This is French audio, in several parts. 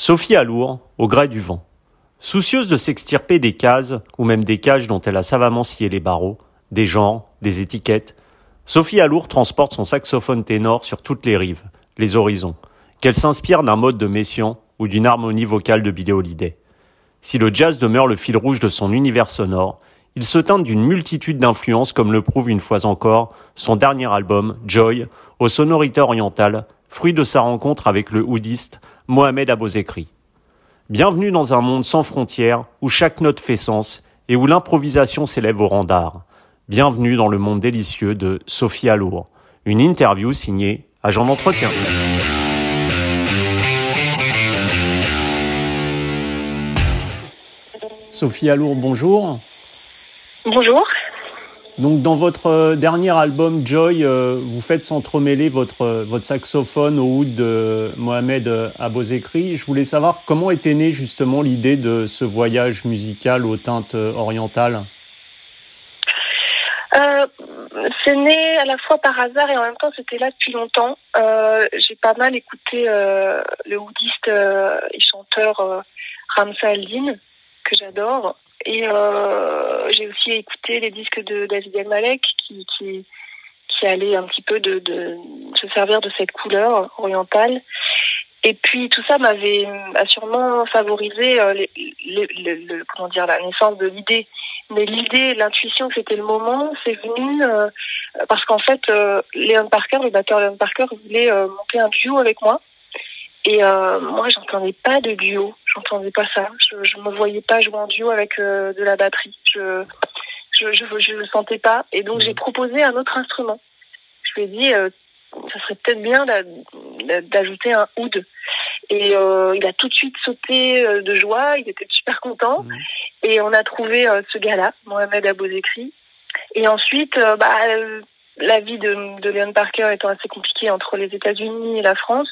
Sophie Alour, au gré du vent. Soucieuse de s'extirper des cases, ou même des cages dont elle a savamment scié les barreaux, des genres, des étiquettes, Sophie Alour transporte son saxophone ténor sur toutes les rives, les horizons, qu'elle s'inspire d'un mode de Messiaen ou d'une harmonie vocale de Billie Holiday. Si le jazz demeure le fil rouge de son univers sonore, il se teinte d'une multitude d'influences comme le prouve une fois encore son dernier album, Joy, aux sonorités orientales, fruit de sa rencontre avec le oudiste Mohamed Abozekri. Bienvenue dans un monde sans frontières où chaque note fait sens et où l'improvisation s'élève au rang d'art. Bienvenue dans le monde délicieux de Sophie Alour. Une interview signée Agent d'entretien. Sophie Alour, bonjour. Bonjour. Donc dans votre euh, dernier album Joy, euh, vous faites s'entremêler votre euh, votre saxophone au oud de Mohamed Abozekri. Je voulais savoir comment était née justement l'idée de ce voyage musical aux teintes orientales. C'est né à la fois par hasard et en même temps c'était là depuis longtemps. J'ai pas mal écouté le oudiste et chanteur Ramsa Aldin que j'adore et euh, j'ai aussi écouté les disques de David Malek qui, qui, qui allait un petit peu de, de se servir de cette couleur orientale. Et puis tout ça m'avait sûrement favorisé euh, les, le, comment dire la naissance de l'idée. Mais l'idée, l'intuition que c'était le moment, c'est venu euh, parce qu'en fait, euh, Leon Parker, le batteur Leon Parker, voulait euh, monter un duo avec moi. Et euh, moi, j'entendais pas de duo, j'entendais pas ça. Je, je me voyais pas jouer en duo avec euh, de la batterie. Je je, je, je le sentais pas. Et donc, j'ai proposé un autre instrument. Je lui ai dit, euh, ça serait peut-être bien d'ajouter un oud. Et euh, il a tout de suite sauté euh, de joie. Il était super content. Mmh. Et on a trouvé euh, ce gars-là, Mohamed Abozekri. Et ensuite, euh, bah, la vie de, de Leon Parker étant assez compliquée entre les États-Unis et la France,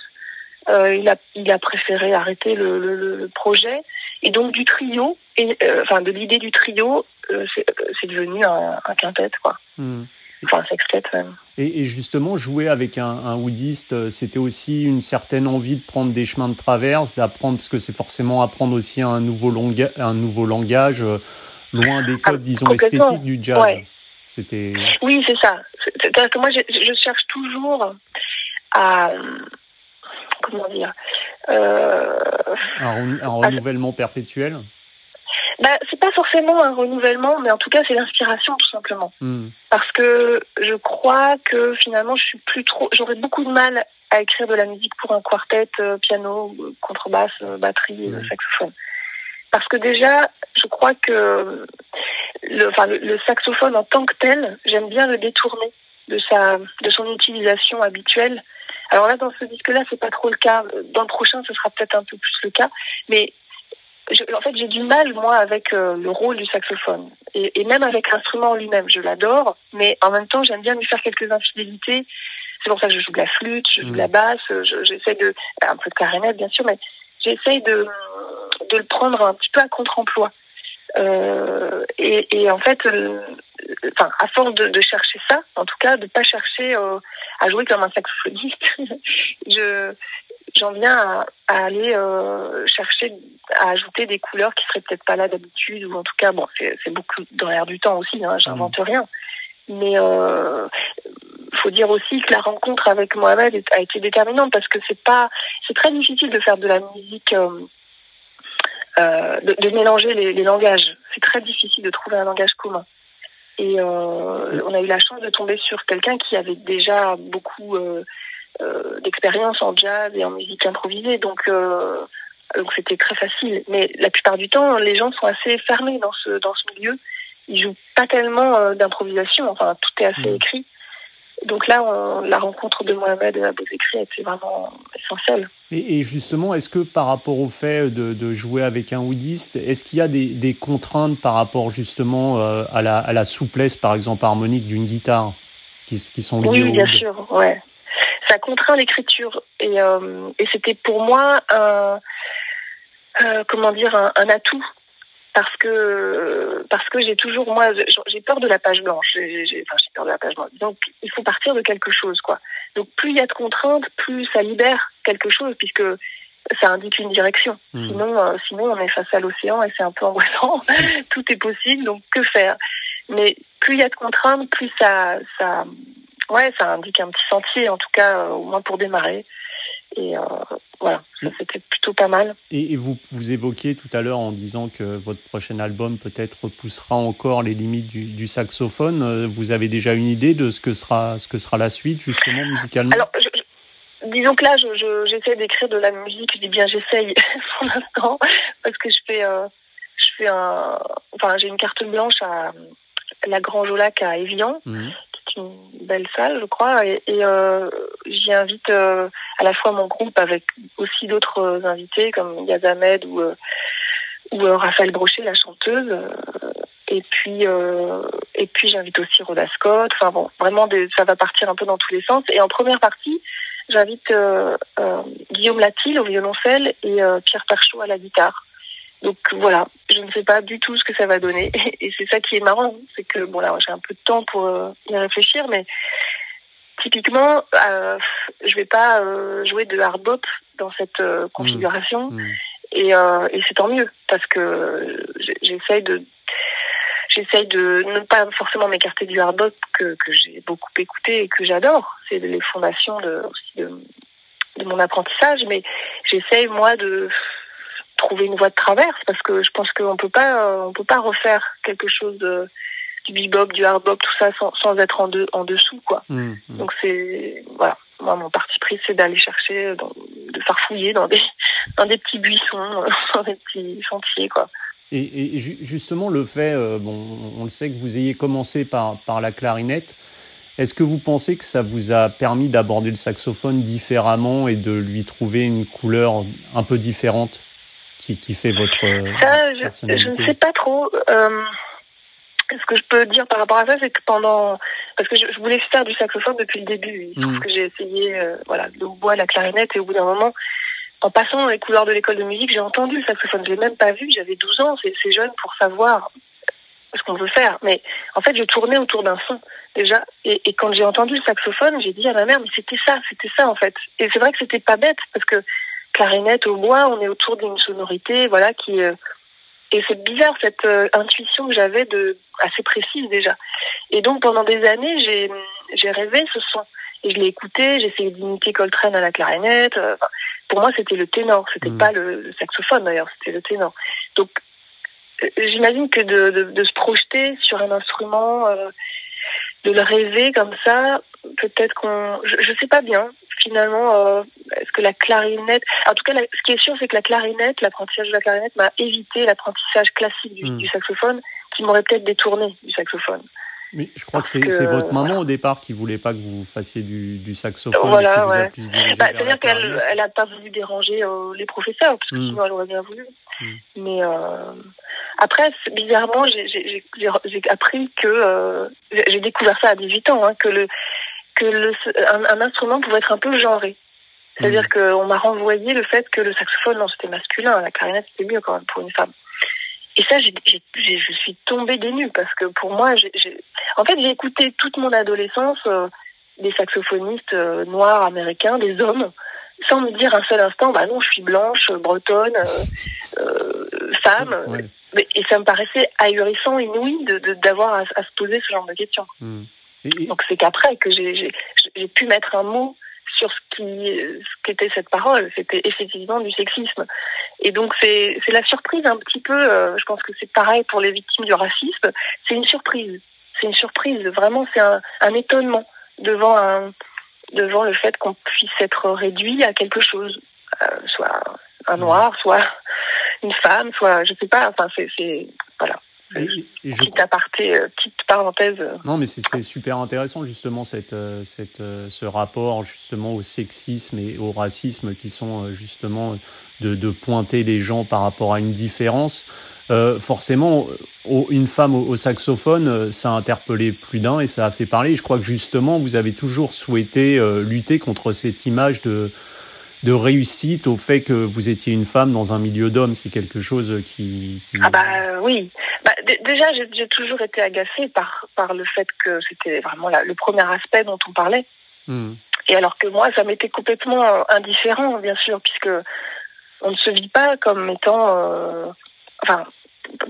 il, a, il a préféré arrêter le, le, le projet. Et donc du trio, et, euh, enfin de l'idée du trio, euh, c'est devenu un, un, quintet, quoi. Mmh. Enfin, un sextet même. Et, et, justement, jouer avec un, un oudiste, c'était aussi une certaine envie de prendre des chemins de traverse, d'apprendre, parce que c'est forcément apprendre aussi un nouveau, longa, un nouveau langage, euh, loin des codes, ah, disons, esthétiques du jazz. Ouais. C'était. Oui, c'est ça. C'est-à-dire que moi, je, je cherche toujours à comment dire euh, un, un, renouvellement à... perpétuel bah, c'est pas forcément un renouvellement, mais en tout cas c'est l'inspiration tout simplement. Mm. Parce que je crois que finalement je suis plus trop, j'aurais beaucoup de mal à écrire de la musique pour un quartet, euh, piano, contrebasse, euh, batterie, mm. saxophone. Parce que déjà, je crois que le, enfin, le, le saxophone en tant que tel, j'aime bien le détourner de sa, de son utilisation habituelle alors là, dans ce disque-là, c'est pas trop le cas. Dans le prochain, ce sera peut-être un peu plus le cas. Mais je, en fait, j'ai du mal, moi, avec euh, le rôle du saxophone. Et, et même avec l'instrument lui-même. Je l'adore, mais en même temps, j'aime bien lui faire quelques infidélités. C'est pour ça que je joue de la flûte, je joue de la basse, j'essaie de... Un peu de clarinette, bien sûr, mais j'essaie de, de le prendre un petit peu à contre-emploi. Euh, et, et, en fait, euh, enfin, à force de, de, chercher ça, en tout cas, de pas chercher euh, à jouer comme un saxophoniste, je j'en viens à, à aller euh, chercher à ajouter des couleurs qui seraient peut-être pas là d'habitude ou en tout cas bon c'est beaucoup dans l'air du temps aussi hein, j'invente mmh. rien mais euh, faut dire aussi que la rencontre avec Mohamed a été déterminante parce que c'est pas c'est très difficile de faire de la musique euh, de, de, mélanger les, les langages c'est très difficile de trouver un langage commun et euh, on a eu la chance de tomber sur quelqu'un qui avait déjà beaucoup euh, euh, d'expérience en jazz et en musique improvisée. Donc, euh, donc c'était très facile. Mais la plupart du temps, les gens sont assez fermés dans ce, dans ce milieu. Ils jouent pas tellement euh, d'improvisation. Enfin, tout est assez écrit. Donc là, on, la rencontre de Mohamed Abozekri était vraiment essentielle. Et, et justement, est-ce que par rapport au fait de, de jouer avec un oudiste, est-ce qu'il y a des, des, contraintes par rapport justement euh, à, la, à, la, souplesse, par exemple, harmonique d'une guitare qui, qui, sont liées Oui, bien sûr, ouais. Ça contraint l'écriture. Et, euh, et c'était pour moi euh, comment dire, un, un atout parce que parce que j'ai toujours moi j'ai peur de la page blanche j'ai enfin peur de la page blanche donc il faut partir de quelque chose quoi donc plus il y a de contraintes plus ça libère quelque chose puisque ça indique une direction. Hmm. Sinon, euh, sinon, on est face à l'océan et c'est un peu angoissant. Tout est possible, donc que faire? Mais plus il y a de contraintes, plus ça, ça, ouais, ça indique un petit sentier, en tout cas, euh, au moins pour démarrer. Et euh, voilà, c'était plutôt pas mal. Et, vous, vous évoquiez tout à l'heure en disant que votre prochain album peut-être repoussera encore les limites du, du, saxophone. Vous avez déjà une idée de ce que sera, ce que sera la suite, justement, musicalement? Alors, je, disons que là, j'essaie je, d'écrire de la musique. Je dis bien j'essaye pour l'instant parce que je fais, euh, je fais un, enfin j'ai une carte blanche à la Grange au Lac à Evian, mhm. qui est une belle salle, je crois, et, euh, j'y invite euh, à la fois mon groupe avec aussi d'autres invités comme Yazamed ou ou Raphaël Brochet, la chanteuse. Et puis, et puis j'invite aussi Rhoda Scott. Enfin bon, vraiment, ça va partir un peu dans tous les sens. Et en première partie, J'invite euh, euh, Guillaume Latil au violoncelle et euh, Pierre Perchaud à la guitare. Donc voilà, je ne sais pas du tout ce que ça va donner. Et c'est ça qui est marrant, c'est que bon là j'ai un peu de temps pour y réfléchir, mais typiquement, euh, je vais pas jouer de hard bop dans cette configuration. Mmh. Mmh. Et, et c'est tant mieux parce que j'essaye de j'essaye de ne pas forcément m'écarter du hard que, que j'ai beaucoup écouté et que j'adore. C'est les fondations de, aussi de, de mon apprentissage, mais j'essaye moi de trouver une voie de traverse parce que je pense qu'on peut pas on peut pas refaire quelque chose de du bebop, du hard bop, tout ça sans, sans être en, de, en dessous quoi. Mmh, mmh. Donc c'est voilà, moi mon parti pris c'est d'aller chercher dans, de farfouiller dans des dans des petits buissons, dans des petits sentiers quoi. Et, justement, le fait, euh, bon, on le sait que vous ayez commencé par, par la clarinette. Est-ce que vous pensez que ça vous a permis d'aborder le saxophone différemment et de lui trouver une couleur un peu différente? Qui, qui fait votre ça, je, je, ne sais pas trop. Euh, ce que je peux dire par rapport à ça, c'est que pendant, parce que je, voulais faire du saxophone depuis le début. Il mmh. que j'ai essayé, euh, voilà, le bois, la clarinette, et au bout d'un moment, en passant dans les couloirs de l'école de musique, j'ai entendu le saxophone. Je l'ai même pas vu. J'avais 12 ans. C'est jeune pour savoir ce qu'on veut faire. Mais en fait, je tournais autour d'un son déjà. Et, et quand j'ai entendu le saxophone, j'ai dit à ma mère, mais c'était ça, c'était ça en fait. Et c'est vrai que c'était pas bête parce que clarinette au bois, on est autour d'une sonorité, voilà, qui euh, et c'est bizarre cette euh, intuition que j'avais de assez précise déjà. Et donc pendant des années, j'ai j'ai rêvé ce son. Et je l'ai écouté, j'ai essayé d'imiter Coltrane à la clarinette. Euh, pour moi, c'était le ténor, c'était mm. pas le, saxophone d'ailleurs, c'était le ténor. Donc, j'imagine que de, de, de, se projeter sur un instrument, euh, de le rêver comme ça, peut-être qu'on, je, je sais pas bien. Finalement, est-ce que la clarinette, en tout cas, ce qui est sûr, c'est que la clarinette, l'apprentissage de la clarinette m'a évité l'apprentissage classique du, mm. du saxophone, qui m'aurait peut-être détourné du saxophone. Mais je crois que c'est votre maman au départ qui voulait pas que vous fassiez du, du saxophone. Voilà, qui vous a plus bah, C'est-à-dire qu'elle elle a pas voulu déranger euh, les professeurs, parce que hmm. sinon elle aurait bien voulu. Hmm. Mais euh, après, bizarrement, j'ai appris que euh, j'ai découvert ça à 18 ans, hein, que le que le, un, instrument pouvait être un peu genré. C'est-à-dire hmm. qu'on m'a renvoyé le fait que le saxophone, non, c'était masculin, la clarinette c'était mieux quand même pour une femme. Et ça, je suis tombée des nues parce que pour moi, j'ai, en fait, j'ai écouté toute mon adolescence euh, des saxophonistes euh, noirs américains, des hommes, sans me dire un seul instant, bah non, je suis blanche, bretonne, euh, femme. Et ça me paraissait ahurissant, inouï, de, d'avoir à, se poser ce genre de questions. Hmm. Donc c'est qu'après que j'ai, j'ai pu mettre un mot sur ce qui ce qu'était cette parole. C'était effectivement du sexisme. Et donc c'est la surprise un petit peu. Euh, je pense que c'est pareil pour les victimes du racisme. C'est une surprise. C'est une surprise. Vraiment, c'est un, un étonnement devant un devant le fait qu'on puisse être réduit à quelque chose, euh, soit un noir, soit une femme, soit je sais pas. Enfin c'est voilà. Petite aparté, euh, petite parenthèse. Non, mais c'est super intéressant justement cette, cette, ce rapport justement au sexisme et au racisme qui sont justement de, de, pointer les gens par rapport à une différence. Euh, forcément, une femme au, saxophone, euh, ça a interpellé plus d'un et ça a fait parler. Je crois que justement, vous avez toujours souhaité euh, lutter contre cette image de, de réussite au fait que vous étiez une femme dans un milieu d'hommes. C'est quelque chose qui, qui... Ah bah oui. Bah, déjà, j'ai toujours été agacée par, par le fait que c'était vraiment la, le premier aspect dont on parlait. Hmm. Et alors que moi, ça m'était complètement indifférent, bien sûr, puisque on ne se vit pas comme étant, euh, enfin,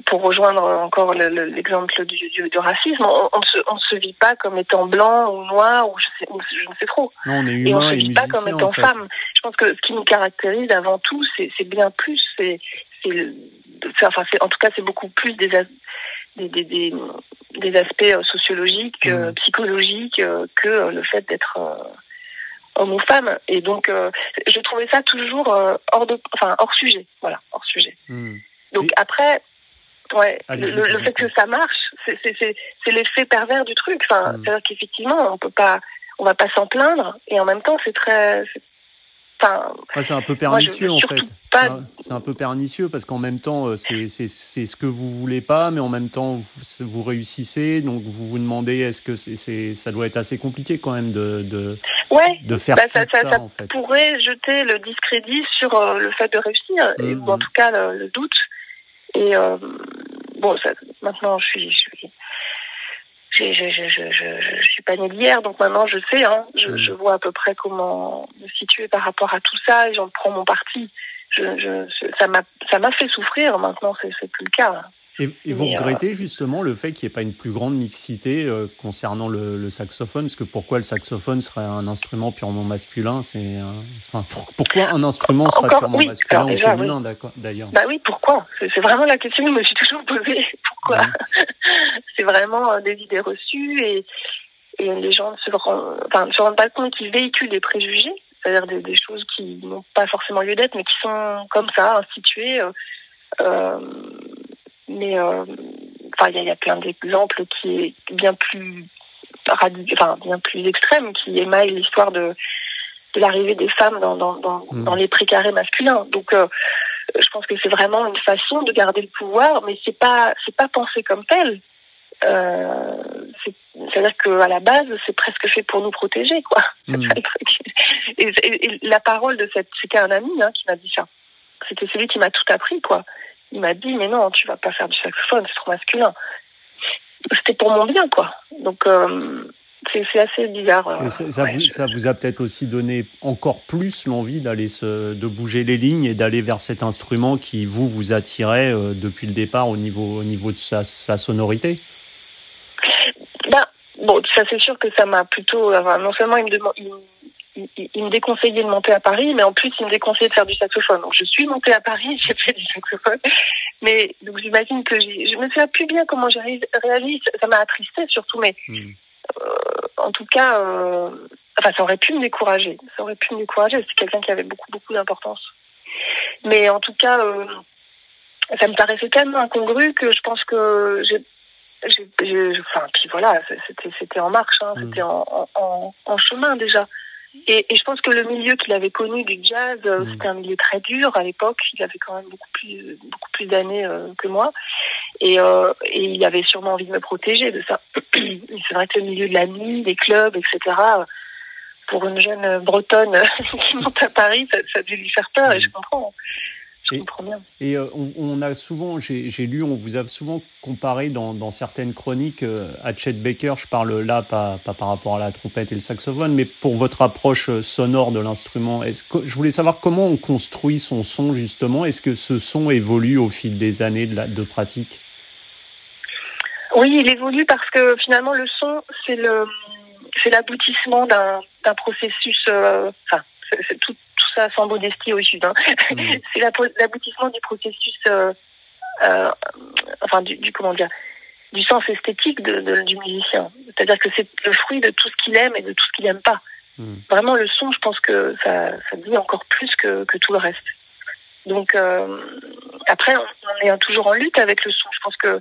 pour rejoindre encore l'exemple du, du, racisme, on, ne se, on, se, vit pas comme étant blanc ou noir ou je, sais, je ne sais trop. Non, on est humain et on se vit pas comme étant femme. Je pense que ce qui nous caractérise avant tout, c'est bien plus, c'est, enfin, en tout cas, c'est beaucoup plus des, des, des, des, aspects sociologiques, mmh. psychologiques, que le fait d'être homme ou femme. Et donc, euh, je trouvais ça toujours euh, hors de, enfin hors sujet, voilà, hors sujet. Hmm. Donc après, ouais, le, fait que ça marche, c'est l'effet pervers du truc. Enfin, hmm. c'est-à-dire qu'effectivement, on peut pas, on va pas s'en plaindre, et en même temps, c'est très, c'est un peu pernicieux en fait. C'est un, peu pernicieux parce qu'en même temps, euh, c'est ce que vous voulez pas, mais en même temps, vous, réussissez. Donc vous vous demandez, est-ce que c'est ça doit être assez compliqué quand même de, de, de faire bah, ça, ça, en fait. pourrait jeter le discrédit sur euh, le fait de réussir, mmh, ou en mmh. tout cas le, doute. Et euh, bon, maintenant, je suis, je suis je, je, je, je, je suis pas née d'hier, donc maintenant je sais, hein, je, mm. je, vois à peu près comment me situer par rapport à tout ça et j'en prends mon parti. Je, je, ça m'a, ça m'a fait souffrir. Maintenant, c'est, c'est plus le cas. Et, vous euh, regrettez justement le fait qu'il n'y ait pas une plus grande mixité euh, concernant le, le, saxophone? Parce que pourquoi le saxophone serait un instrument purement masculin? C'est enfin, pourquoi un instrument serait purement masculin ou féminin d'ailleurs? Bah oui, pourquoi? C'est vraiment la question que je me suis toujours posée. Pourquoi? C'est vraiment euh, des idées reçues et, et les gens ne se, rendent, enfin, ne se rendent pas compte qu'ils véhiculent des préjugés, c'est-à-dire des, des, choses qui n'ont pas forcément lieu d'être, mais qui sont comme ça instituées. Euh, mais euh, enfin, il y, a plein d'exemples qui est bien plus enfin, bien plus extrême, qui émaille l'histoire de, de l'arrivée des femmes dans, dans, dans, mm. dans, les précarés masculins. Donc, euh, je pense que c'est vraiment une façon de garder le pouvoir, mais c'est pas c'est pas pensé comme tel. Euh, C'est-à-dire qu'à la base, c'est presque fait pour nous protéger, quoi. Mm. Et, et, la parole de cette, c'était un ami hein, qui m'a dit ça. C'était celui qui m'a tout appris, quoi il m'a dit mais non, tu vas pas faire du saxophone, c'est trop masculin. C'était pour mon bien, quoi. Donc euh, c'est assez bizarre. Euh, ça, vous, ça, vous, a peut-être aussi donné encore plus l'envie d'aller se, de bouger les lignes et d'aller vers cet instrument qui vous vous attirait euh, depuis le départ au niveau, au niveau de sa, sa sonorité? Ben, bon, ça c'est sûr que ça m'a plutôt. non seulement il me demande, il, me déconseillait de monter à Paris, mais en plus, il me déconseillait de faire du saxophone. Donc, je suis montée à Paris, j'ai fait du saxophone. Mais, donc, j'imagine que je me souviens plus bien comment j'ai réagi. Ça m'a attristé surtout, mais, hmm. euh, en tout cas, euh, enfin, ça aurait pu me décourager. Ça aurait pu me décourager. C'est quelqu'un qui avait beaucoup, beaucoup d'importance. Mais, en tout cas, euh, ça me paraissait tellement incongru que je pense que j'ai enfin puis voilà c'était c'était en marche hein, hmm. c'était en, en, en, chemin déjà et, et, je pense que le milieu qu'il avait connu du jazz, euh, mm. c'était un milieu très dur à l'époque. Il avait quand même beaucoup plus, beaucoup plus d'années euh, que moi. Et, euh, et, il avait sûrement envie de me protéger de ça. C'est vrai que le milieu de la nuit, des clubs, etc., pour une jeune bretonne qui monte à Paris, ça, ça a dû lui faire peur et je comprends. Et euh, on, a souvent, j'ai lu, on vous a souvent comparé dans, certaines chroniques euh, à Chet Baker. Je parle là pas, pas, par rapport à la trompette et le saxophone, mais pour votre approche euh, sonore de l'instrument. Je voulais savoir comment on construit son son justement. Est-ce que ce son évolue au fil des années de, la, de pratique? Oui, il évolue parce que finalement le son, c'est le, c'est l'aboutissement d'un, processus. enfin, c'est tout sans modestie au sud. Hein. Mmh. c'est l'aboutissement du processus, euh, euh, enfin du, comment dire, du sens esthétique de, du musicien. C'est-à-dire que c'est le fruit de tout ce qu'il aime et de tout ce qu'il n'aime pas. Mmh. Vraiment, le son, je pense que ça, ça dit encore plus que, que tout le reste. Donc euh, après, on, est toujours en lutte avec le son. Je pense que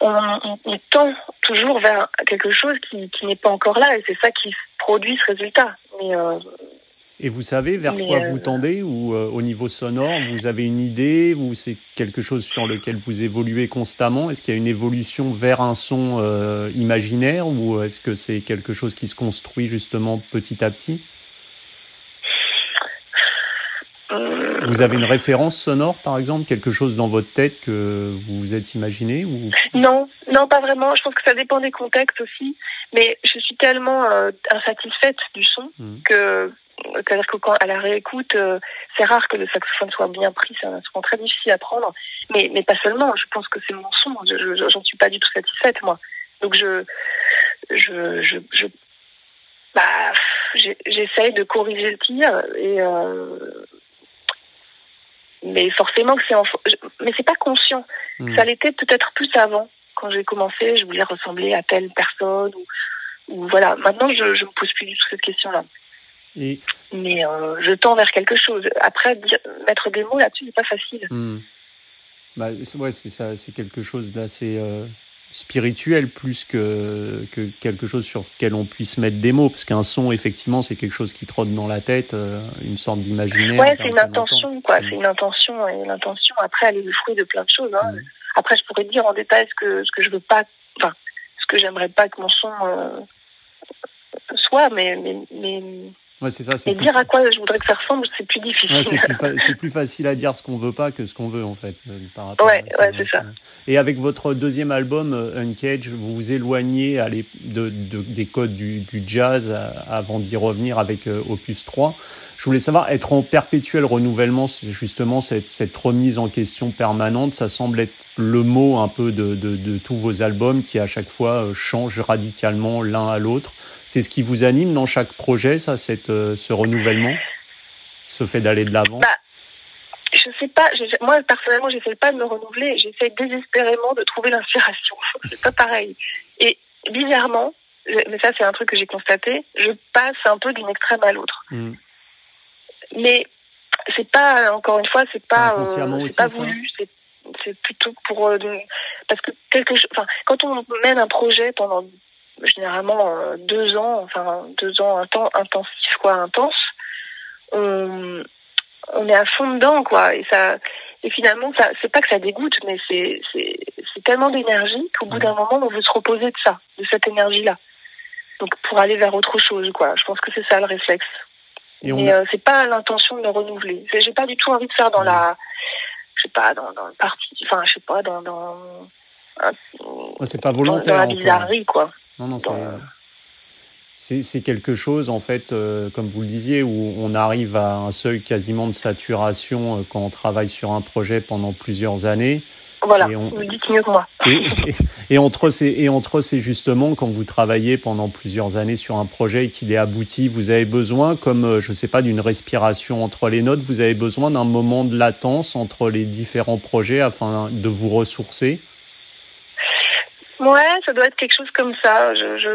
on, tend toujours vers quelque chose qui, qui n'est pas encore là et c'est ça qui produit ce résultat. Mais et vous savez vers quoi vous euh, tendez ou euh, au niveau sonore, vous avez une idée ou c'est quelque chose sur lequel vous évoluez constamment? Est-ce qu'il y a une évolution vers un son euh, imaginaire ou est-ce que c'est quelque chose qui se construit justement petit à petit? Vous avez une référence sonore, par exemple, quelque chose dans votre tête que vous vous êtes imaginé ou? Non, non, pas vraiment. Je pense que ça dépend des contextes aussi. Mais je suis tellement insatisfaite du son mmh. que c'est-à-dire que quand à la réécoute, euh, c'est rare que le saxophone soit bien pris, c'est un instrument très difficile à prendre. Mais, mais pas seulement, je pense que c'est mon son, je, j'en suis pas du tout satisfaite, moi. Donc je, je, je, je bah, j'essaye de corriger le tir et euh, mais forcément que c'est en... mais c'est pas conscient. Hmm. Ça l'était peut-être plus avant quand j'ai commencé, je voulais ressembler à telle personne ou, ou voilà. Maintenant, je je me pose plus du tout cette question-là. Et... Mais euh, je tends vers quelque chose. Après, mettre des mots là-dessus, c'est pas facile. Hmm. Bah, ouais, c'est ça, c'est quelque chose d'assez euh, spirituel plus que, que quelque chose sur lequel on puisse mettre des mots, parce qu'un son, effectivement, c'est quelque chose qui trotte dans la tête, euh, une sorte d'imaginaire. Ouais, c'est une intention, quoi. C'est une intention, et l'intention, après, elle est le fruit de plein de choses. Hein. Mm. Après, je pourrais dire en détail ce que, ce que je veux pas, enfin, ce que j'aimerais pas que mon son soit, mais, mais, mais Ouais, c'est ça. Et dire à quoi je voudrais que ça ressemble, c'est plus difficile. c'est, plus facile à dire ce qu'on veut pas que ce qu'on veut, en fait. Euh, par rapport ouais, ouais, c'est ça. Et avec votre deuxième album, euh, Uncage, vous vous éloignez allez, de, de, des codes du, du jazz euh, avant d'y revenir avec Opus 3. Je voulais savoir, être en perpétuel renouvellement, justement, cette, cette remise en question permanente, ça semble être le mot un peu de, de, de tous vos albums qui, à chaque fois, changent radicalement l'un à l'autre. C'est ce qui vous anime dans chaque projet, ça, cette, ce renouvellement Ce fait d'aller de l'avant bah, Je sais pas. moi, personnellement, j'essaie pas de me renouveler. J'essaie désespérément de trouver l'inspiration. c'est pas pareil. Et bizarrement, mais ça, c'est un truc que j'ai constaté, je passe un peu d'une extrême à l'autre. Hmm. Mais c'est pas, encore une fois, c'est pas, euh, pas voulu. C'est plutôt pour euh, parce que quelque chose. Enfin, quand on mène un projet pendant généralement euh, deux ans, enfin deux ans intensif quoi, intense, on, on est à fond dedans quoi. Et ça, et finalement, ça, c'est pas que ça dégoûte, mais c'est c'est c'est tellement d'énergie qu'au bout d'un moment, on veut se reposer de ça, de cette énergie-là. Donc pour aller vers autre chose quoi. Je pense que c'est ça le réflexe. Et Mais euh, c'est pas l'intention de me renouveler. J'ai pas du tout envie de faire dans la, je sais pas, dans, dans le parti, enfin, je sais pas, dans, dans, c'est pas volontaire. Dans, la bizarrerie, quoi. Non, non, c'est. C'est quelque chose, en fait, euh, comme vous le disiez, où on arrive à un seuil quasiment de saturation euh, quand on travaille sur un projet pendant plusieurs années. Voilà, et on... vous dites mieux que moi. Et, entre ces, et entre ces justement, quand vous travaillez pendant plusieurs années sur un projet et qu'il est abouti, vous avez besoin, comme euh, je ne sais pas, d'une respiration entre les notes, vous avez besoin d'un moment de latence entre les différents projets afin de vous ressourcer? Ouais, ça doit être quelque chose comme ça. Je, je...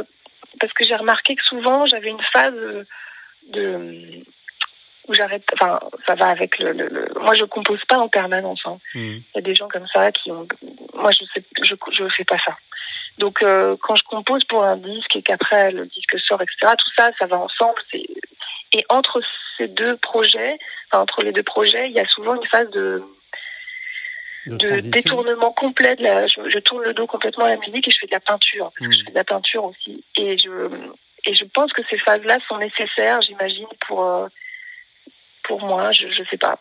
Parce que j'ai remarqué que souvent j'avais une phase de où j'arrête. Enfin, ça va avec le, le, Moi, je compose pas en permanence. Hein. Hmm. Il y a des gens comme ça qui ont. Moi, je sais, je, je fais pas ça. Donc, euh, quand je compose pour un disque et qu'après le disque sort, etc., tout ça, ça va ensemble. Et entre ces deux projets, enfin, entre les deux projets, il y a souvent une phase de de, détournement complet. De la, je, je, tourne le dos complètement à la musique et je fais de la peinture. Parce que je hmm. fais de la peinture aussi. Et je, et je pense que ces phases-là sont nécessaires, j'imagine, pour, euh, pour moi. Je ne sais pas.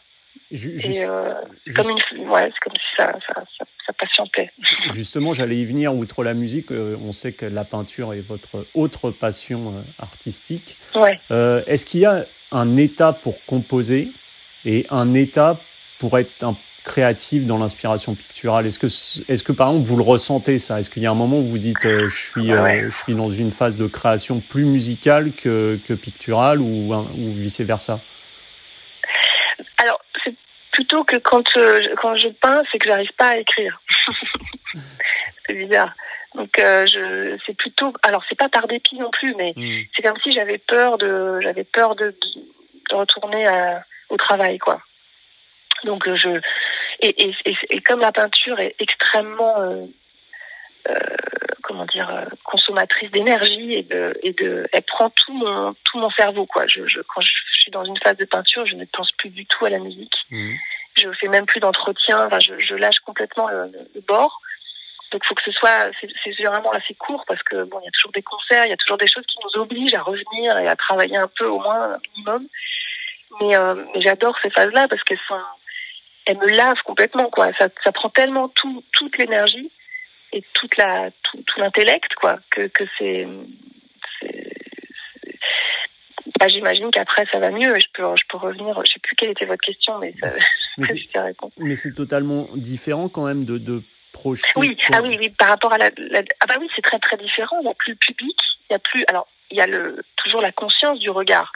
et, euh, comme une, ouais, c'est comme si ça, ça, ça, patientait. Justement, j'allais y venir. Outre la musique, euh, on sait que la peinture est votre autre passion artistique. Ouais. Est-ce qu'il y a un état pour composer et un état pour être un créative dans l'inspiration picturale Est-ce que, est-ce que par exemple vous le ressentez ça? Est-ce qu'il y a un moment où vous dites euh, je suis, euh, je suis dans une phase de création plus musicale que, que picturale ou, ou vice versa Alors c'est plutôt que quand euh, quand je peins, c'est que j'arrive pas à écrire. c'est bizarre. Donc je c'est plutôt alors c'est pas par dépit non plus, mais hmm. c'est comme si j'avais peur de j'avais peur de, de retourner à, au travail quoi. Donc je et, et, et, comme la peinture est extrêmement euh, euh, comment dire euh, consommatrice d'énergie et de et de elle prend tout mon tout mon cerveau quoi. Je, je quand je suis dans une phase de peinture, je ne pense plus du tout à la musique. Mmh. Je fais même plus d'entretien. Enfin, je, je, lâche complètement le, le, bord. Donc, il faut que ce soit, c'est vraiment assez court parce que bon, il y a toujours des concerts, il y a toujours des choses qui nous obligent à revenir et à travailler un peu au moins un minimum. Mais, euh, mais j'adore ces phases-là parce qu'elles sont, elle me lave complètement quoi. Ça, ça prend tellement tout, toute l'énergie et toute la tout, tout l'intellect quoi que que c'est bah, j'imagine qu'après ça va mieux je peux, je peux revenir. Je sais plus quelle était votre question, mais ça, mais c'est totalement différent quand même de, de projeter. Oui, ah oui, oui, par rapport à la, ah bah oui, c'est très très différent. Il n'y a plus le public, il y a plus. Alors, il y a le toujours la conscience du regard,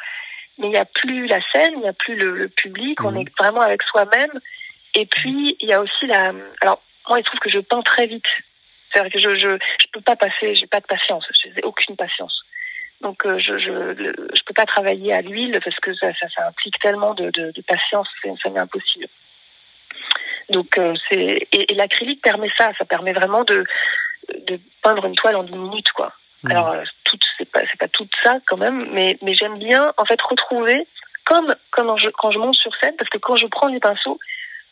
mais il n'y a plus la scène, il n'y a plus le, le public. On mhm. est vraiment avec soi-même. Et puis il y a aussi la. Alors moi, il se trouve que je peins très vite. C'est-à-dire que je, je je peux pas passer, j'ai pas de patience, j'ai aucune patience. Donc euh, je je je peux pas travailler à l'huile parce que ça, ça, ça implique tellement de, de, de patience, ça m'est impossible. Donc euh, c'est et, l'acrylique permet ça, ça permet vraiment de de peindre une toile en 10 minutes quoi. Mmh. Alors pas c'est pas tout ça quand même, mais mais j'aime bien en fait retrouver comme comme quand je, quand je monte sur scène parce que quand je prends les pinceaux,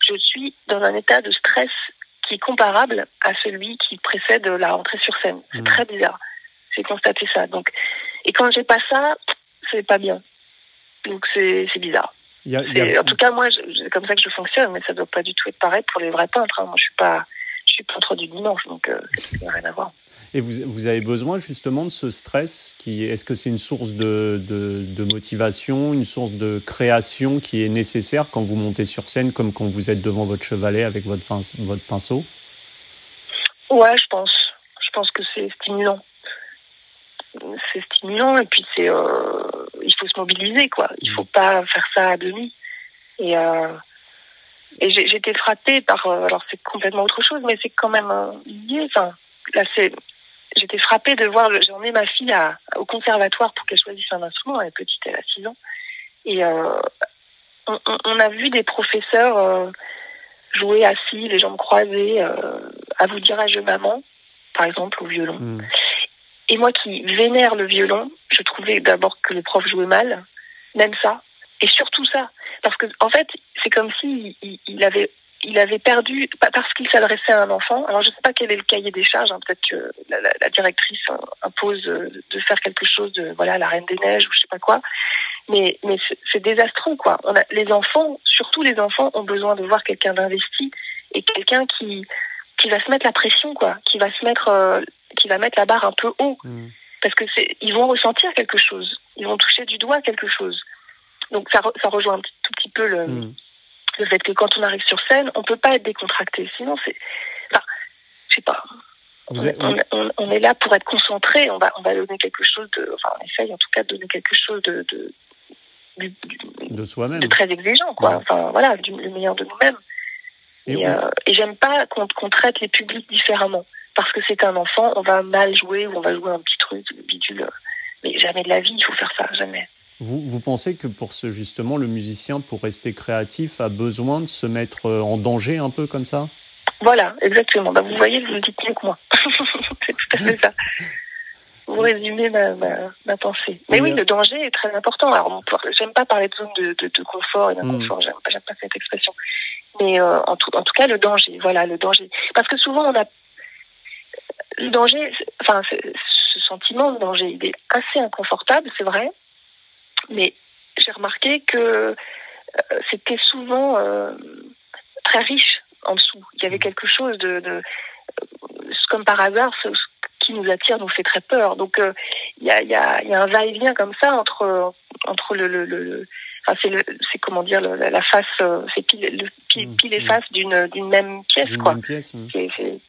je suis dans un état de stress qui est comparable à celui qui précède la rentrée sur scène. C'est mmh. très bizarre. J'ai constaté ça. Donc et quand j'ai pas ça, c'est pas bien. Donc c'est bizarre. En tout cas, moi, c'est comme ça que je fonctionne, mais ça doit pas du tout être pareil pour les vrais peintres. Hein. Moi, je suis pas, je suis peintre du dimanche, donc euh, ça n'a rien à voir. Et vous, vous, avez besoin justement de ce stress qui, est-ce que c'est une source de, de, motivation, une source de création qui est nécessaire quand vous montez sur scène, comme quand vous êtes devant votre chevalet avec votre, votre pinceau? Ouais, je pense. Je pense que c'est stimulant c'est stimulant et puis c'est euh, il faut se mobiliser quoi. Il faut pas faire ça à demi. Et euh, et j'étais frappée par euh, alors c'est complètement autre chose mais c'est quand même lié. Là c'est j'étais frappée de voir j'en ai ma fille à, au conservatoire pour qu'elle choisisse un instrument. Elle est petite, elle a 6 ans. Et euh, on, on, a vu des professeurs euh, jouer assis, les jambes croisées, à vous dire à je maman, par exemple au violon. Mm. Et moi qui vénère le violon, je trouvais d'abord que le prof jouait mal, même ça, et surtout ça, parce que en fait, c'est comme si il, avait il avait perdu parce qu'il s'adressait à un enfant. Alors je ne sais pas quel est le cahier des charges. Hein, Peut-être que la, directrice impose de faire quelque chose de voilà la Reine des Neiges ou je sais pas quoi. Mais mais c'est désastreux quoi. On a, les enfants, surtout les enfants, ont besoin de voir quelqu'un d'investi et quelqu'un qui qui va se mettre la pression quoi, qui va se mettre euh, qui va mettre la barre un peu haut. Mm. Parce que c'est, ils vont ressentir quelque chose. Ils vont toucher du doigt quelque chose. Donc ça, ça rejoint un tout petit peu le, mm. Le fait que quand on arrive sur scène, on peut pas être décontracté. Sinon, c'est, enfin, je sais pas. On, est là pour être concentré. On va, on va donner quelque chose de, enfin, on essaye en tout cas de donner quelque chose de, de, de soi-même, de très exigeant, quoi. Enfin, voilà, du, le meilleur de nous-mêmes. Et, euh, et j'aime pas qu'on traite les publics différemment parce que c'est un enfant, on va mal jouer ou on va jouer un petit truc, bidule. Mais jamais de la vie, il faut faire ça, jamais. Vous, vous pensez que pour ce justement, le musicien, pour rester créatif, a besoin de se mettre euh, en danger un peu comme ça? Voilà, exactement. Bah, vous voyez, vous le dites mieux que moi. c'est tout à fait ça. Vous résumez ma, ma, pensée. Mais oui, le danger est très important. Alors, j'aime pas parler de zone de, de, confort et d'inconfort, hmm. j'aime pas, pas cette expression. Mais euh, en, tout, en tout cas, le danger, voilà, le danger. Parce que souvent, on a le danger, enfin, ce sentiment de danger, il est assez inconfortable, c'est vrai, mais j'ai remarqué que euh, c'était souvent euh, très riche en dessous. Il y avait mmh. quelque chose de, de euh, comme par hasard, ce, qui nous attire nous fait très peur. Donc il y, a, y, a, y, a, un va-et-vient comme ça entre entre le, le, le enfin c'est comment dire la face c'est pile, le, pile, pile et mmh. face d'une d'une même pièce quoi. Même pièce, c'est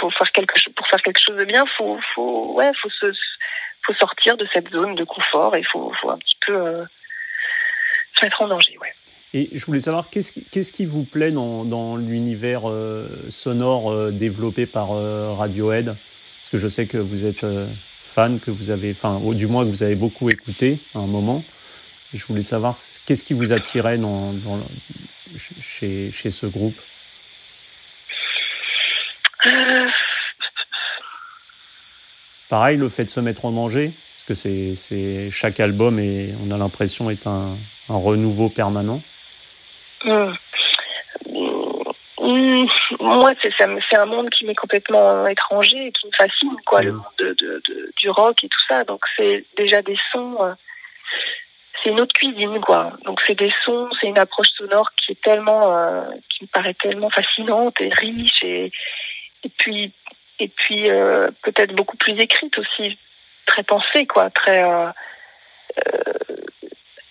faut faire quelque chose pour faire quelque chose de bien faut faut ouais faut se faut sortir de cette zone de confort et il faut faut un petit peu euh, se mettre en danger ouais. Et je voulais savoir qu'est-ce qui, qu'est-ce qui vous plaît dans, dans l'univers euh, sonore euh, développé par Radiohead? Parce que je sais que vous êtes fan que vous avez enfin du moins que vous avez beaucoup écouté à un moment. Je voulais savoir qu'est-ce qui vous attirait dans, dans chez chez ce groupe? Pareil, le fait de se mettre en danger, parce que c'est, c'est chaque album et on a l'impression est un, un renouveau permanent. Mmh. Mmh. Moi, c'est, c'est un monde qui m'est complètement étranger et qui me fascine, quoi, le mmh. monde de, de, du rock et tout ça. Donc c'est déjà des sons. Euh, c'est une autre cuisine, quoi. Donc c'est des sons, c'est une approche sonore qui est tellement, euh, qui me paraît tellement fascinante et riche et, et puis et puis euh, peut-être beaucoup plus écrite aussi, très pensée quoi, très euh, euh,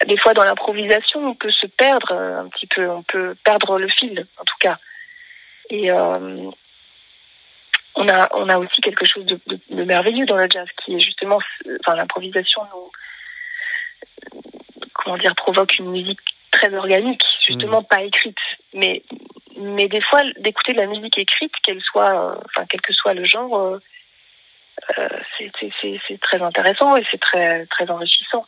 des fois dans l'improvisation, on peut se perdre un petit peu, on peut perdre le fil, en tout cas. Et on a, on a aussi quelque chose de, de, merveilleux dans le jazz, qui est justement, enfin, l'improvisation nous, comment dire, provoque une musique très organique, justement mmh. pas écrite, mais mais des fois d'écouter de la musique écrite, qu'elle soit, enfin quel que soit le genre, euh, euh c'est très intéressant et c'est très très enrichissant.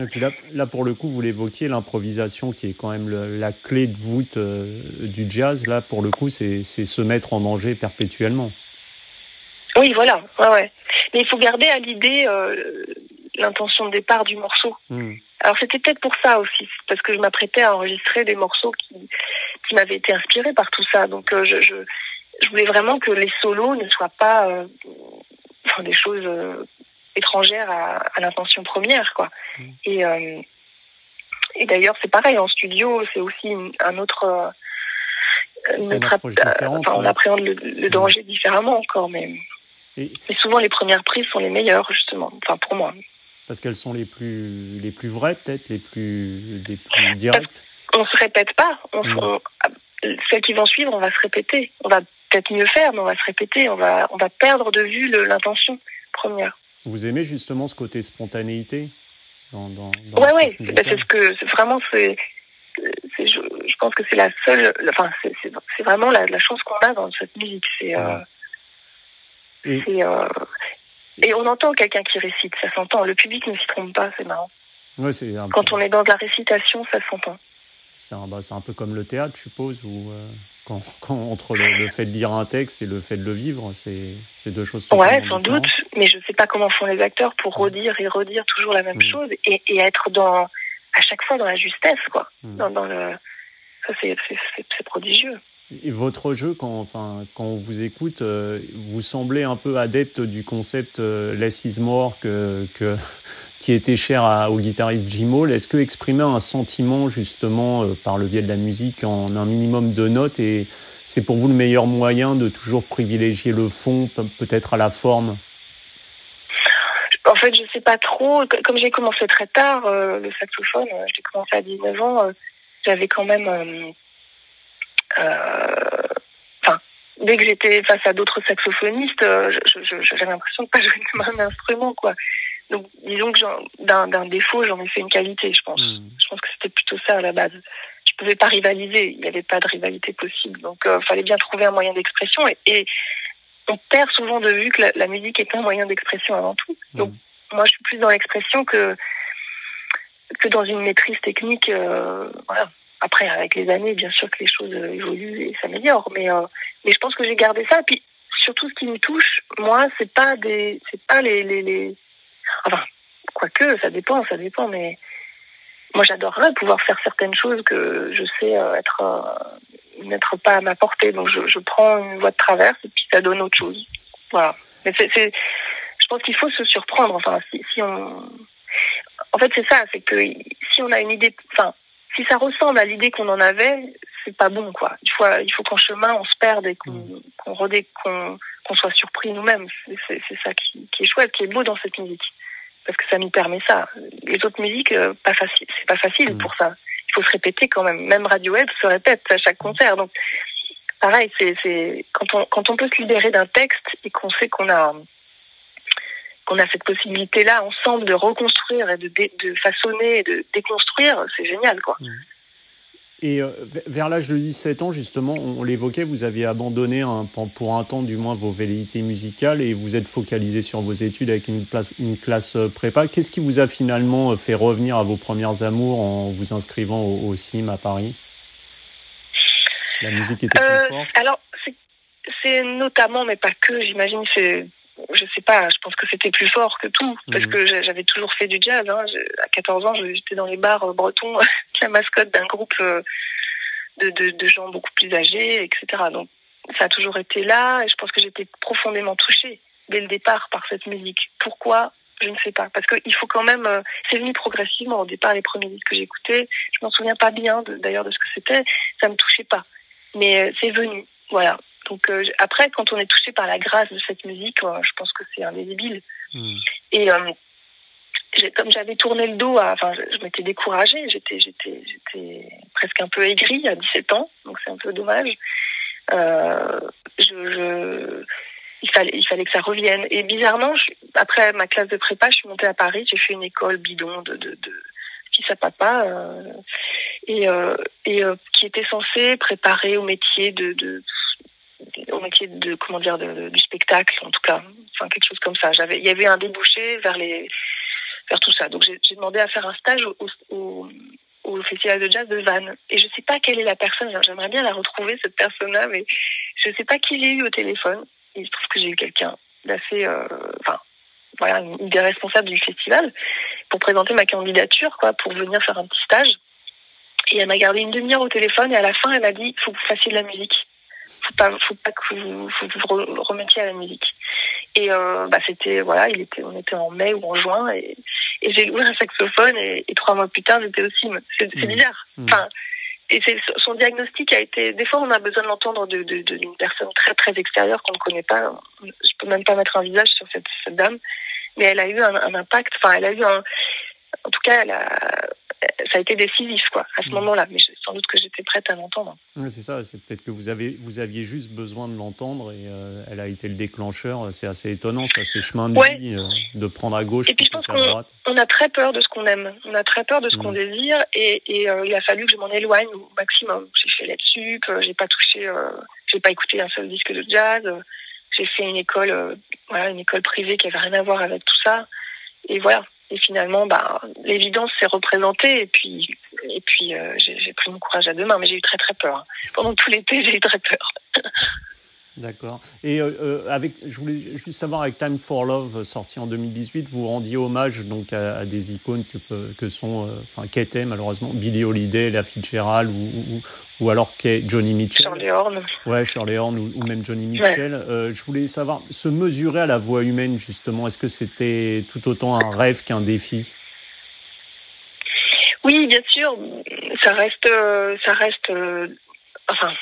Et puis là, là, pour le coup, vous l'évoquiez, l'improvisation qui est quand même la clé de voûte euh, du jazz. Là, pour le coup, c'est se mettre en danger perpétuellement. Oui, voilà. Ouais, ouais. Mais il faut garder à l'idée euh, l'intention de départ du morceau. Hmm. Alors c'était peut-être pour ça aussi, parce que je m'apprêtais à enregistrer des morceaux qui, qui m'avaient été inspirés par tout ça. Donc euh, je, je, je, voulais vraiment que les solos ne soient pas euh, des choses euh, étrangères à, à l'intention première, quoi. Mm. Et, et d'ailleurs c'est pareil en studio, c'est aussi un autre. Notre, enfin, on appréhende le, le danger différemment encore, mais, et... mais souvent les premières prises sont les meilleures justement. Enfin pour moi. Parce qu'elles sont les plus, les plus vraies, peut-être, les plus, les plus directes On se répète pas. On, celles qui vont suivre, on va se répéter. On va peut-être mieux faire, mais on va se répéter. On va, on va perdre de vue l'intention première. Vous aimez justement ce côté spontanéité dans, dans, dans Ouais, ouais. Bah, c'est ce que, vraiment, c'est, je, je, pense que c'est la seule, enfin, c'est vraiment la, la chance qu'on a dans cette musique. C'est, euh, euh, et on entend quelqu'un qui récite, ça s'entend. Le public ne s'y trompe pas, c'est marrant. Quand on est dans de la récitation, ça s'entend. C'est un, bah, un, peu comme le théâtre, je suppose, où euh, quand, quand, entre le, fait de lire un texte et le fait de le vivre, c'est deux choses Ouais, sans doute, mais je ne sais pas comment font les acteurs pour redire et redire toujours la même mm. chose et, et, être dans, à chaque fois dans la justesse, quoi. Mm. Dans, dans le... Ça, c'est prodigieux. Votre jeu, quand, enfin, quand on vous écoute, euh, vous semblez un peu adepte du concept euh, Less is more que, qui était cher à, au guitariste Jim Hall. Est-ce que exprimer un sentiment justement euh, par le biais de la musique en un minimum de notes et c'est pour vous le meilleur moyen de toujours privilégier le fond peut-être à la forme? En fait, je sais pas trop. Comme j'ai commencé très tard le saxophone, j'ai commencé à 19 ans, j'avais quand même euh, enfin, dès que j'étais face à d'autres saxophonistes, euh, j'avais l'impression de pas jouer de un instrument, quoi. Donc, disons que d'un défaut, j'en ai fait une qualité, je pense. Hmm. Je pense que c'était plutôt ça à la base. Je pouvais pas rivaliser, il n'y avait pas de rivalité possible. Donc, il euh, fallait bien trouver un moyen d'expression. Et, on perd souvent de vue que la, musique est un moyen d'expression avant tout. Hmm. Donc, moi, je suis plus dans l'expression que que dans une maîtrise technique. voilà. Après, avec les années, bien sûr que les choses euh, évoluent et s'améliorent, mais euh, mais je pense que j'ai gardé ça. Et puis surtout, ce qui me touche, moi, c'est pas des, c'est pas les, les, les, enfin, quoique, ça dépend, ça dépend, mais moi, j'adorerais pouvoir faire certaines choses que je sais euh, être n'être pas à ma portée. Donc, je, prends une voie de traverse et puis ça donne autre chose. Voilà. Mais c'est, je pense qu'il faut se surprendre. Enfin, si on, en fait, c'est ça, c'est que si on a une idée, enfin, si ça ressemble à l'idée qu'on en avait, c'est pas bon, quoi. Il faut, il faut qu'en chemin, on se perde et qu'on mm. qu'on soit surpris nous-mêmes. C'est ça qui, qui, est chouette, qui est beau dans cette musique. Parce que ça nous permet ça. Les autres musiques, euh, pas facile, c'est pas facile mm. pour ça. Il faut se répéter quand même. Même Radiohead se répète à chaque concert. Donc, pareil, c'est quand on, quand on peut se libérer d'un texte et qu'on sait qu'on a, qu'on a cette possibilité-là ensemble de reconstruire et de, de façonner et de déconstruire, c'est génial, quoi. Mmh. Et euh, vers l'âge de 17 ans, justement, on, l'évoquait, vous aviez abandonné un, pour un temps du moins vos velléités musicales et vous êtes focalisé sur vos études avec une, place, une classe euh, prépa. Qu'est-ce qui vous a finalement euh, fait revenir à vos premières amours en vous inscrivant au, au CIM à Paris? La musique était plus forte? Alors, c'est notamment, mais pas que, j'imagine, c'est je sais pas, je pense que c'était plus fort que tout, parce mhm. que j'avais toujours fait du jazz. Hein. À 14 ans, j'étais dans les bars euh, bretons, la mascotte d'un groupe euh, de, de, de, gens beaucoup plus âgés, etc. Donc ça a toujours été là, et je pense que j'étais profondément touchée dès le départ par cette musique. Pourquoi? Je ne sais pas, parce qu'il faut quand même. Euh, c'est venu progressivement. Au départ, les premiers disques que j'écoutais, je m'en souviens pas bien d'ailleurs de, de ce que c'était. Ça me touchait pas, mais c'est venu. Voilà. Donc euh, après, quand on est touché par la grâce de cette musique, euh, je pense que c'est indélébile. Hmm. Et euh, comme j'avais tourné le dos, à, enfin, je, m'étais découragée, j'étais, j'étais, j'étais presque un peu aigrie à 17 ans, donc c'est un peu dommage. Euh, je, je, il fallait, il fallait que ça revienne. Et bizarrement, je, après ma classe de prépa, je suis montée à Paris, j'ai fait une école bidon de, de, de fils à papa, euh, et, euh, et qui était censée préparer au métier de, de au métier de comment dire de, du spectacle en tout cas. Enfin quelque chose comme ça. J'avais il y avait un débouché vers les vers tout ça. Donc j'ai demandé à faire un stage au, au, festival de jazz de Vannes. Et je sais pas quelle est la personne j'aimerais bien la retrouver cette personne là mais je sais pas qui j'ai eu au téléphone. Il se trouve que j'ai eu quelqu'un d'assez euh, enfin voilà une des responsables du festival pour présenter ma candidature quoi pour venir faire un petit stage. Et elle m'a gardé une demi-heure au téléphone et à la fin elle m'a dit faut que vous fassiez de la musique faut pas faut pas que vous, vous remettiez à la musique. Et euh, bah c'était voilà il était on était en mai ou en juin et, et j'ai ouvert un saxophone et, et, trois mois plus tard j'étais aussi c'est mmh. bizarre. Mmh. enfin et c'est son diagnostic a été des fois on a besoin de l'entendre de d'une de, personne très très extérieure qu'on ne connaît pas. Je peux même pas mettre un visage sur cette, cette dame. Mais elle a eu un, un impact. Enfin elle a eu un en tout cas elle a ça a été décisif quoi à ce mmh. moment-là. Mais sans doute que j'étais prête à l'entendre. c'est ça. C'est peut-être que vous avez vous aviez juste besoin de l'entendre et euh, elle a été le déclencheur. C'est assez étonnant, ça, ces chemins de vie, euh, de prendre à gauche et puis je pense qu'on on a très peur de ce qu'on aime. On a très peur de ce qu'on mmh. désire et, et euh, il a fallu que je m'en éloigne au maximum. J'ai fait la sup, j'ai pas touché, j'ai pas écouté un seul disque de jazz. J'ai fait une école, voilà, une école privée qui avait rien à voir avec tout ça. Et voilà, et finalement, bah, l'évidence s'est représentée et puis, euh, j'ai pris mon courage à deux mains, mais j'ai eu très très peur. Pendant tout l'été, j'ai eu très peur. D'accord. Et euh, euh, avec, je voulais juste savoir, avec Time for Love, sorti en 2018, vous rendiez hommage donc à, des icônes que, que sont, euh, enfin, qu'étaient malheureusement Billy Holiday, La Fitzgerald ou, ou, ou alors qu'est Johnny Mitchell. Shirley Horn. Ouais, Shirley Horn ou, ou même Johnny Mitchell. Euh, je voulais savoir, se mesurer à la voix humaine justement, est-ce que c'était tout autant un rêve qu'un défi? Oui, bien sûr. Ça reste, ça reste, enfin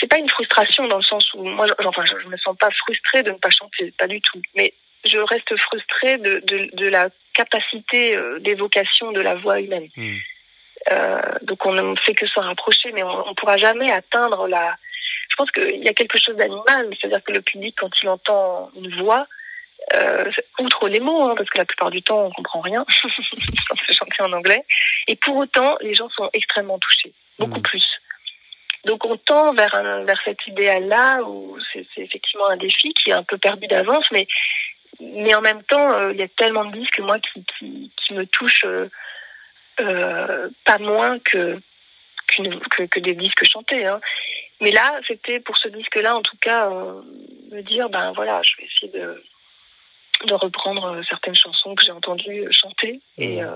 c'est pas une frustration dans le sens où moi, enfin, je, me sens pas frustrée de ne pas chanter, pas du tout. Mais je reste frustrée de, de, de la capacité euh, d'évocation de la voix humaine. Hmm. Euh, donc on ne fait que se rapprocher, mais on ne pourra jamais atteindre la. Je pense qu'il y a quelque chose d'animal, c'est-à-dire que le public, quand il entend une voix, euh, outre les mots, hein, parce que la plupart du temps on comprend rien quand c'est chanté en anglais, et pour autant les gens sont extrêmement touchés, beaucoup hmm. plus. Donc on tend vers, un, vers cet idéal-là où c'est effectivement un défi qui est un peu perdu d'avance, mais, mais en même temps, euh, il y a tellement de disques, moi, qui, qui, qui me touchent euh, euh, pas moins que, que, que, des disques chantés. Hein. Mais là, c'était pour ce disque-là, en tout cas, me dire, ben voilà, je vais essayer de, de reprendre certaines chansons que j'ai entendues chanter et, euh,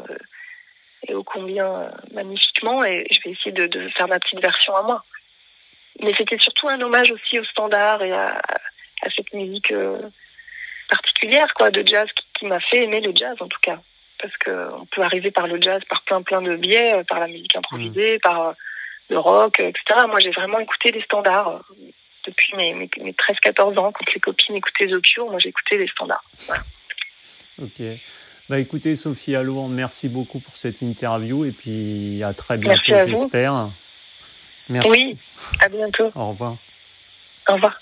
et ô combien magnifiquement, et je vais essayer de, de faire ma petite version à moi mais c'était surtout un hommage aussi au standard et à, à cette musique euh, particulière quoi de jazz qui, qui m'a fait aimer le jazz en tout cas. Parce que on peut arriver par le jazz par plein plein de biais euh, par la musique improvisée mmh. par euh, le rock etc moi j'ai vraiment écouté les standards depuis mes, mes, mes 13-14 ans. Quand les copines écoutaient The moi j'écoutais les standards. Voilà. ok. Bah écoutez Sophie Allouan merci beaucoup pour cette interview. Et puis à très bientôt j'espère Merci. Oui, à bientôt. Au revoir. Au revoir.